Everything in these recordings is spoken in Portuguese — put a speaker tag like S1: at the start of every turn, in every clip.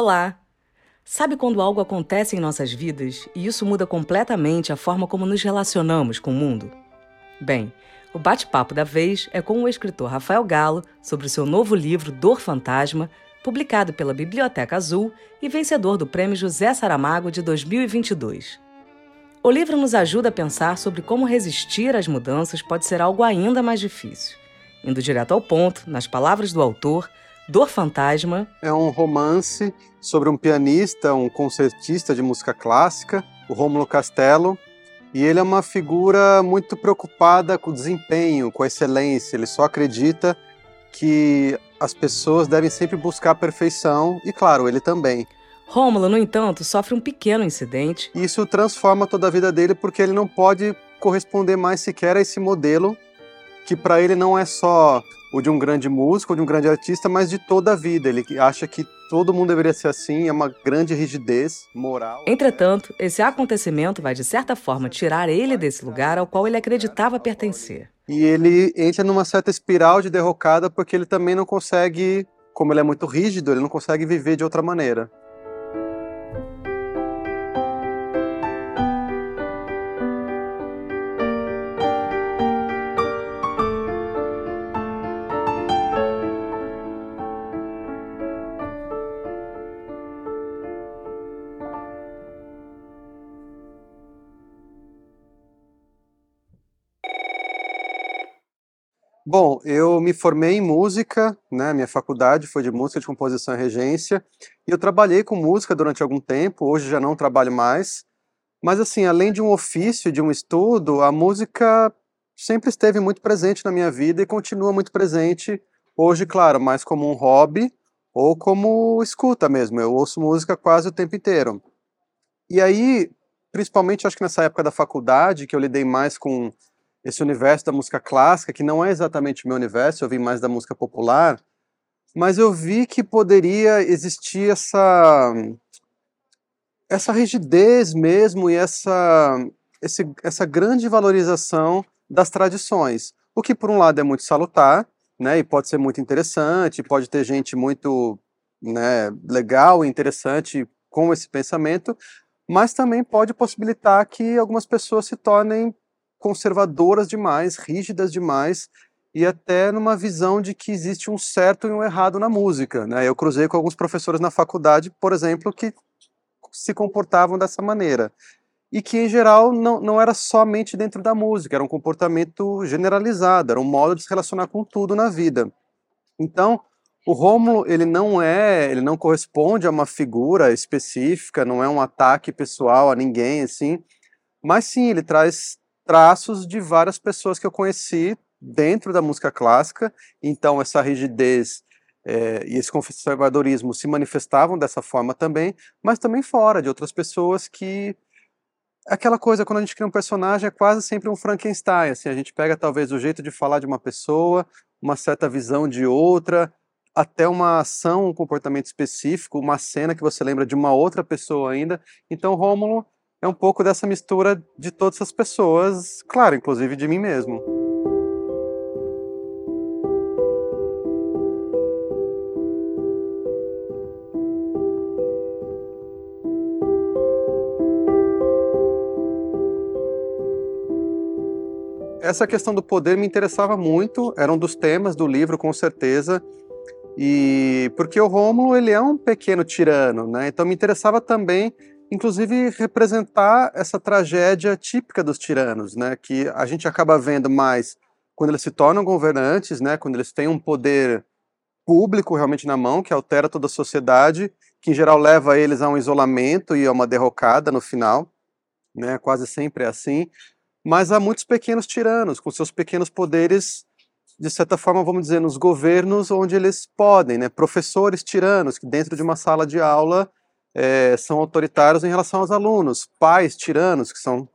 S1: Olá! Sabe quando algo acontece em nossas vidas e isso muda completamente a forma como nos relacionamos com o mundo? Bem, o bate-papo da vez é com o escritor Rafael Galo sobre o seu novo livro Dor Fantasma, publicado pela Biblioteca Azul e vencedor do Prêmio José Saramago de 2022. O livro nos ajuda a pensar sobre como resistir às mudanças pode ser algo ainda mais difícil. Indo direto ao ponto, nas palavras do autor, Dor Fantasma
S2: é um romance sobre um pianista, um concertista de música clássica, o Rômulo Castelo, e ele é uma figura muito preocupada com o desempenho, com a excelência. Ele só acredita que as pessoas devem sempre buscar a perfeição, e claro, ele também.
S1: Rômulo, no entanto, sofre um pequeno incidente.
S2: Isso transforma toda a vida dele porque ele não pode corresponder mais sequer a esse modelo que para ele não é só o de um grande músico, ou de um grande artista, mas de toda a vida. Ele acha que todo mundo deveria ser assim, é uma grande rigidez moral.
S1: Entretanto, esse acontecimento vai de certa forma tirar ele desse lugar ao qual ele acreditava pertencer.
S2: E ele entra numa certa espiral de derrocada porque ele também não consegue, como ele é muito rígido, ele não consegue viver de outra maneira. Bom, eu me formei em música, né? Minha faculdade foi de música de composição e regência, e eu trabalhei com música durante algum tempo, hoje já não trabalho mais. Mas assim, além de um ofício, de um estudo, a música sempre esteve muito presente na minha vida e continua muito presente hoje, claro, mais como um hobby ou como escuta mesmo. Eu ouço música quase o tempo inteiro. E aí, principalmente acho que nessa época da faculdade, que eu lidei mais com esse universo da música clássica, que não é exatamente o meu universo, eu vim mais da música popular, mas eu vi que poderia existir essa essa rigidez mesmo e essa esse, essa grande valorização das tradições, o que por um lado é muito salutar, né, e pode ser muito interessante, pode ter gente muito, né, legal e interessante com esse pensamento, mas também pode possibilitar que algumas pessoas se tornem conservadoras demais, rígidas demais, e até numa visão de que existe um certo e um errado na música. Né? Eu cruzei com alguns professores na faculdade, por exemplo, que se comportavam dessa maneira. E que, em geral, não, não era somente dentro da música, era um comportamento generalizado, era um modo de se relacionar com tudo na vida. Então, o Rômulo, ele não é, ele não corresponde a uma figura específica, não é um ataque pessoal a ninguém, assim, mas sim, ele traz traços de várias pessoas que eu conheci dentro da música clássica, então essa rigidez é, e esse conservadorismo se manifestavam dessa forma também, mas também fora de outras pessoas que aquela coisa quando a gente cria um personagem é quase sempre um Frankenstein, assim, a gente pega talvez o jeito de falar de uma pessoa, uma certa visão de outra, até uma ação, um comportamento específico, uma cena que você lembra de uma outra pessoa ainda. Então Rômulo é um pouco dessa mistura de todas essas pessoas, claro, inclusive de mim mesmo. Essa questão do poder me interessava muito, era um dos temas do livro, com certeza. E porque o Rômulo, ele é um pequeno tirano, né? Então me interessava também inclusive representar essa tragédia típica dos tiranos, né, que a gente acaba vendo mais quando eles se tornam governantes, né, quando eles têm um poder público realmente na mão, que altera toda a sociedade, que em geral leva eles a um isolamento e a uma derrocada no final, né, quase sempre é assim, mas há muitos pequenos tiranos, com seus pequenos poderes, de certa forma, vamos dizer, nos governos onde eles podem, né, professores tiranos, que dentro de uma sala de aula é, são autoritários em relação aos alunos, pais tiranos que são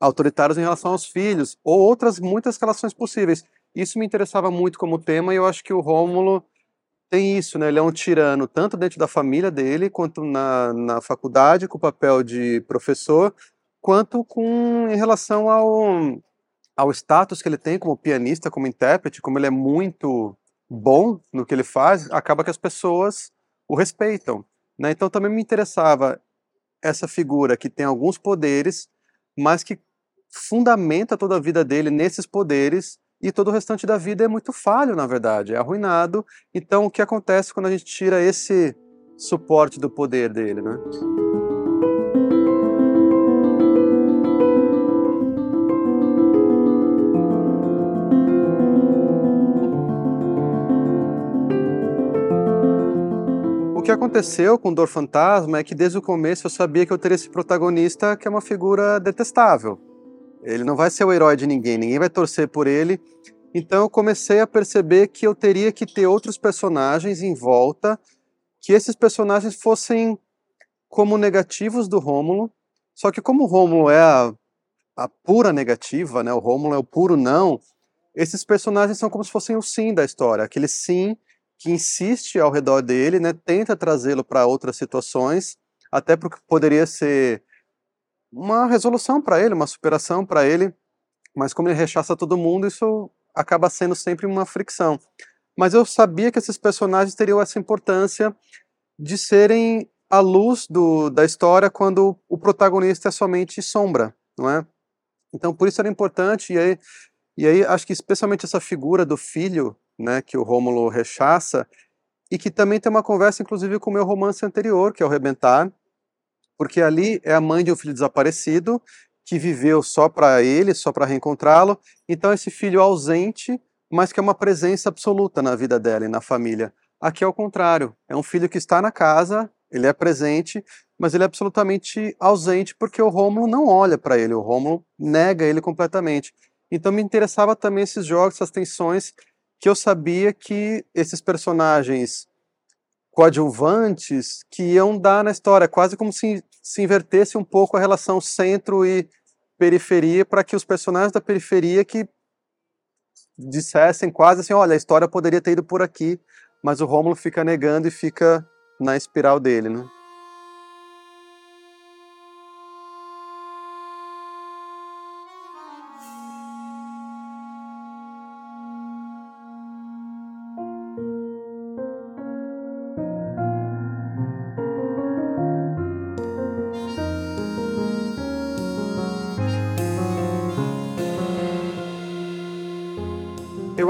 S2: autoritários em relação aos filhos, ou outras muitas relações possíveis. Isso me interessava muito como tema e eu acho que o Rômulo tem isso, né? Ele é um tirano tanto dentro da família dele, quanto na, na faculdade, com o papel de professor, quanto com em relação ao, ao status que ele tem como pianista, como intérprete, como ele é muito bom no que ele faz, acaba que as pessoas o respeitam. Né? Então também me interessava essa figura que tem alguns poderes, mas que fundamenta toda a vida dele nesses poderes e todo o restante da vida é muito falho, na verdade, é arruinado. Então o que acontece quando a gente tira esse suporte do poder dele, né? O que aconteceu com Dor Fantasma é que desde o começo eu sabia que eu teria esse protagonista que é uma figura detestável. Ele não vai ser o herói de ninguém, ninguém vai torcer por ele. Então eu comecei a perceber que eu teria que ter outros personagens em volta, que esses personagens fossem como negativos do Rômulo. Só que como o Rômulo é a, a pura negativa, né? O Rômulo é o puro não. Esses personagens são como se fossem o sim da história, aquele sim que insiste ao redor dele, né, tenta trazê-lo para outras situações, até porque poderia ser uma resolução para ele, uma superação para ele, mas como ele rechaça todo mundo, isso acaba sendo sempre uma fricção. Mas eu sabia que esses personagens teriam essa importância de serem a luz do, da história quando o protagonista é somente sombra, não é? Então, por isso era importante, e aí, e aí acho que especialmente essa figura do filho né, que o Rômulo rechaça, e que também tem uma conversa, inclusive, com o meu romance anterior, que é o Rebentar, porque ali é a mãe de um filho desaparecido, que viveu só para ele, só para reencontrá-lo, então esse filho ausente, mas que é uma presença absoluta na vida dela e na família. Aqui é o contrário, é um filho que está na casa, ele é presente, mas ele é absolutamente ausente porque o Rômulo não olha para ele, o Rômulo nega ele completamente. Então me interessava também esses jogos, essas tensões que eu sabia que esses personagens coadjuvantes que iam dar na história, quase como se, se invertesse um pouco a relação centro e periferia, para que os personagens da periferia que dissessem quase assim, olha, a história poderia ter ido por aqui, mas o Rômulo fica negando e fica na espiral dele, né?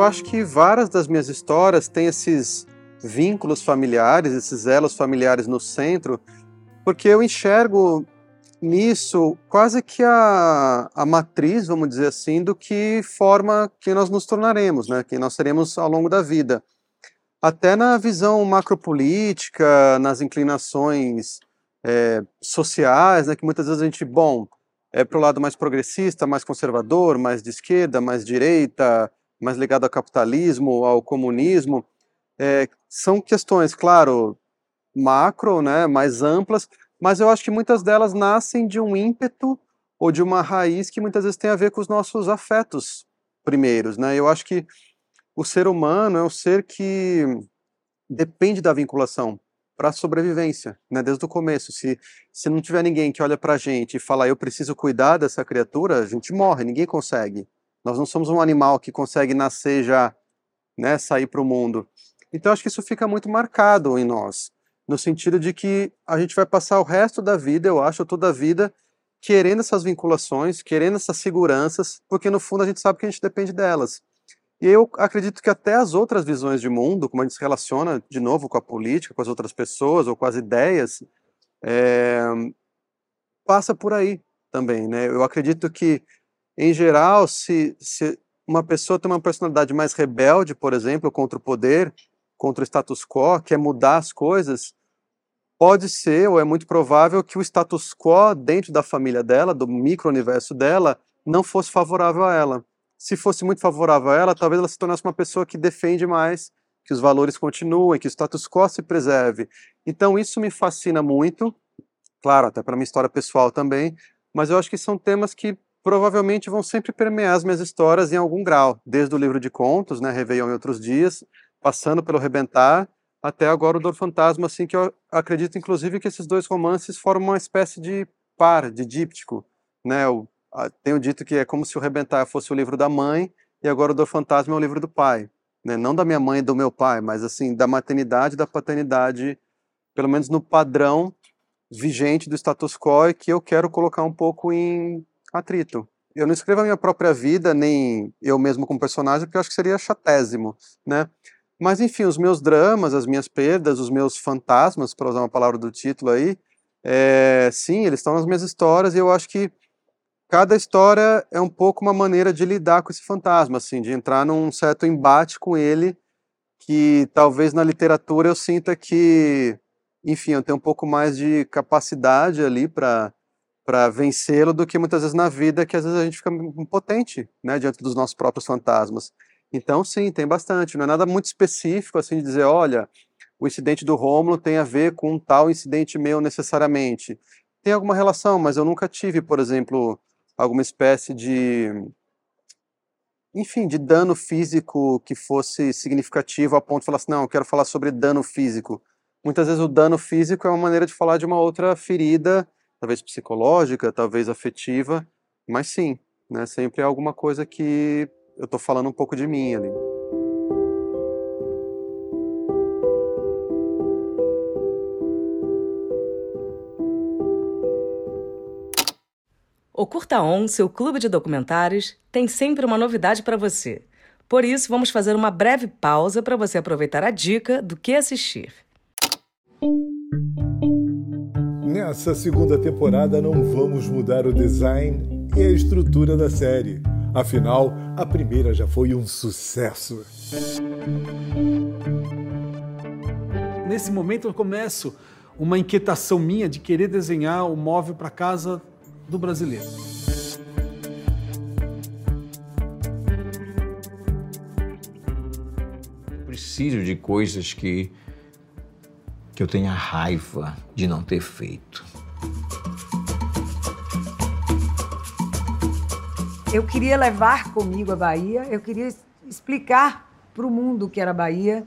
S2: Eu acho que várias das minhas histórias têm esses vínculos familiares, esses elos familiares no centro, porque eu enxergo nisso quase que a, a matriz, vamos dizer assim, do que forma quem nós nos tornaremos, né? quem nós seremos ao longo da vida. Até na visão macropolítica, nas inclinações é, sociais, né, que muitas vezes a gente, bom, é para o lado mais progressista, mais conservador, mais de esquerda, mais direita, mais ligado ao capitalismo, ao comunismo, é, são questões, claro, macro, né, mais amplas, mas eu acho que muitas delas nascem de um ímpeto ou de uma raiz que muitas vezes tem a ver com os nossos afetos primeiros, né? Eu acho que o ser humano é um ser que depende da vinculação para a sobrevivência, né? Desde o começo, se se não tiver ninguém que olha para a gente e fala eu preciso cuidar dessa criatura, a gente morre, ninguém consegue. Nós não somos um animal que consegue nascer já, né, sair para o mundo. Então acho que isso fica muito marcado em nós, no sentido de que a gente vai passar o resto da vida, eu acho, toda a vida, querendo essas vinculações, querendo essas seguranças, porque no fundo a gente sabe que a gente depende delas. E eu acredito que até as outras visões de mundo, como a gente se relaciona de novo com a política, com as outras pessoas ou com as ideias, é, passa por aí também, né? Eu acredito que em geral, se, se uma pessoa tem uma personalidade mais rebelde, por exemplo, contra o poder, contra o status quo, quer mudar as coisas, pode ser ou é muito provável que o status quo dentro da família dela, do micro-universo dela, não fosse favorável a ela. Se fosse muito favorável a ela, talvez ela se tornasse uma pessoa que defende mais que os valores continuem, que o status quo se preserve. Então isso me fascina muito, claro, até para minha história pessoal também, mas eu acho que são temas que provavelmente vão sempre permear as minhas histórias em algum grau, desde o livro de contos, né, Réveillon e Outros Dias, passando pelo Rebentar, até agora o Dor Fantasma, assim, que eu acredito, inclusive, que esses dois romances formam uma espécie de par, de díptico, né, eu tenho dito que é como se o Rebentar fosse o livro da mãe, e agora o Dor Fantasma é o livro do pai, né, não da minha mãe e do meu pai, mas, assim, da maternidade da paternidade pelo menos no padrão vigente do status quo e que eu quero colocar um pouco em atrito. Eu não escrevo a minha própria vida, nem eu mesmo como personagem, porque eu acho que seria chatésimo, né? Mas enfim, os meus dramas, as minhas perdas, os meus fantasmas, para usar uma palavra do título aí, é, sim, eles estão nas minhas histórias e eu acho que cada história é um pouco uma maneira de lidar com esse fantasma, assim, de entrar num certo embate com ele, que talvez na literatura eu sinta que, enfim, eu tenho um pouco mais de capacidade ali para para vencê-lo do que muitas vezes na vida, que às vezes a gente fica impotente, né, diante dos nossos próprios fantasmas. Então, sim, tem bastante. Não é nada muito específico, assim, de dizer, olha, o incidente do Rômulo tem a ver com um tal incidente meu necessariamente. Tem alguma relação, mas eu nunca tive, por exemplo, alguma espécie de enfim, de dano físico que fosse significativo a ponto de falar assim, não, eu quero falar sobre dano físico. Muitas vezes o dano físico é uma maneira de falar de uma outra ferida, talvez psicológica, talvez afetiva, mas sim, né, sempre é alguma coisa que eu estou falando um pouco de mim ali.
S1: O Curta On, seu clube de documentários, tem sempre uma novidade para você. Por isso, vamos fazer uma breve pausa para você aproveitar a dica do que assistir.
S3: Nessa segunda temporada não vamos mudar o design e a estrutura da série. Afinal, a primeira já foi um sucesso.
S4: Nesse momento eu começo uma inquietação minha de querer desenhar o móvel para casa do brasileiro.
S5: Preciso de coisas que que eu tenha raiva de não ter feito.
S6: Eu queria levar comigo a Bahia, eu queria explicar para o mundo o que era a Bahia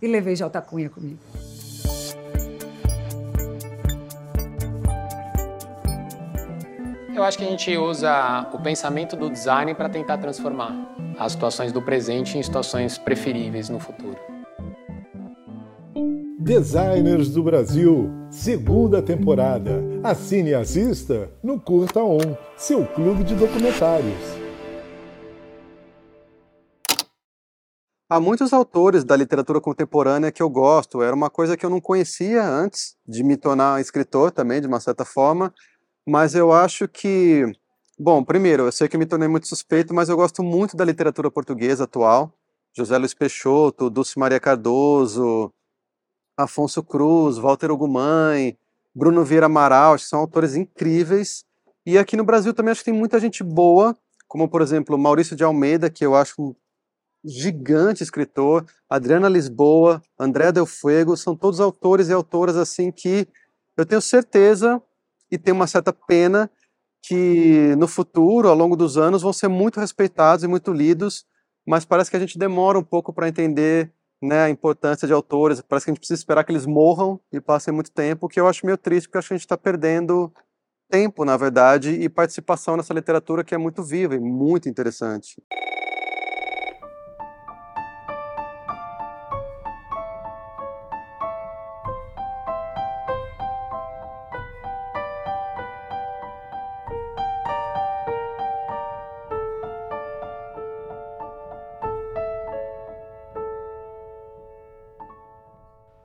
S6: e levei J. Cunha comigo.
S7: Eu acho que a gente usa o pensamento do design para tentar transformar as situações do presente em situações preferíveis no futuro.
S3: Designers do Brasil, segunda temporada. Assine e assista no Curta On, seu clube de documentários.
S2: Há muitos autores da literatura contemporânea que eu gosto. Era uma coisa que eu não conhecia antes de me tornar escritor também, de uma certa forma mas eu acho que, bom, primeiro, eu sei que me tornei muito suspeito, mas eu gosto muito da literatura portuguesa atual. José Luiz Peixoto, Dulce Maria Cardoso, Afonso Cruz, Walter Ogumãe, Bruno Vieira Amaral, são autores incríveis. E aqui no Brasil também acho que tem muita gente boa, como por exemplo Maurício de Almeida, que eu acho um gigante escritor, Adriana Lisboa, André Del Fuego, são todos autores e autoras assim que eu tenho certeza e tem uma certa pena que no futuro, ao longo dos anos, vão ser muito respeitados e muito lidos, mas parece que a gente demora um pouco para entender né, a importância de autores, parece que a gente precisa esperar que eles morram e passem muito tempo, que eu acho meio triste, porque acho que a gente está perdendo tempo, na verdade, e participação nessa literatura que é muito viva e muito interessante.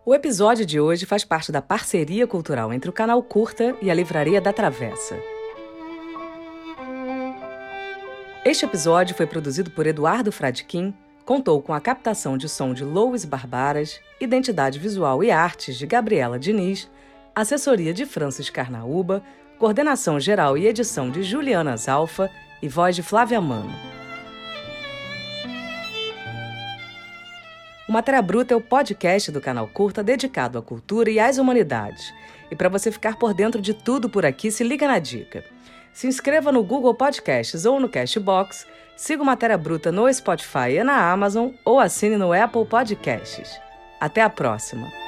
S1: O episódio de hoje faz parte da parceria cultural entre o canal Curta e a Livraria da Travessa. Este episódio foi produzido por Eduardo Fradkin, contou com a captação de som de Louis Barbaras, identidade visual e artes de Gabriela Diniz, assessoria de Francis Carnaúba, coordenação geral e edição de Juliana Zalfa e voz de Flávia Mano. Matéria Bruta é o podcast do canal Curta dedicado à cultura e às humanidades. E para você ficar por dentro de tudo por aqui, se liga na dica. Se inscreva no Google Podcasts ou no Castbox, siga o Matéria Bruta no Spotify e na Amazon ou assine no Apple Podcasts. Até a próxima!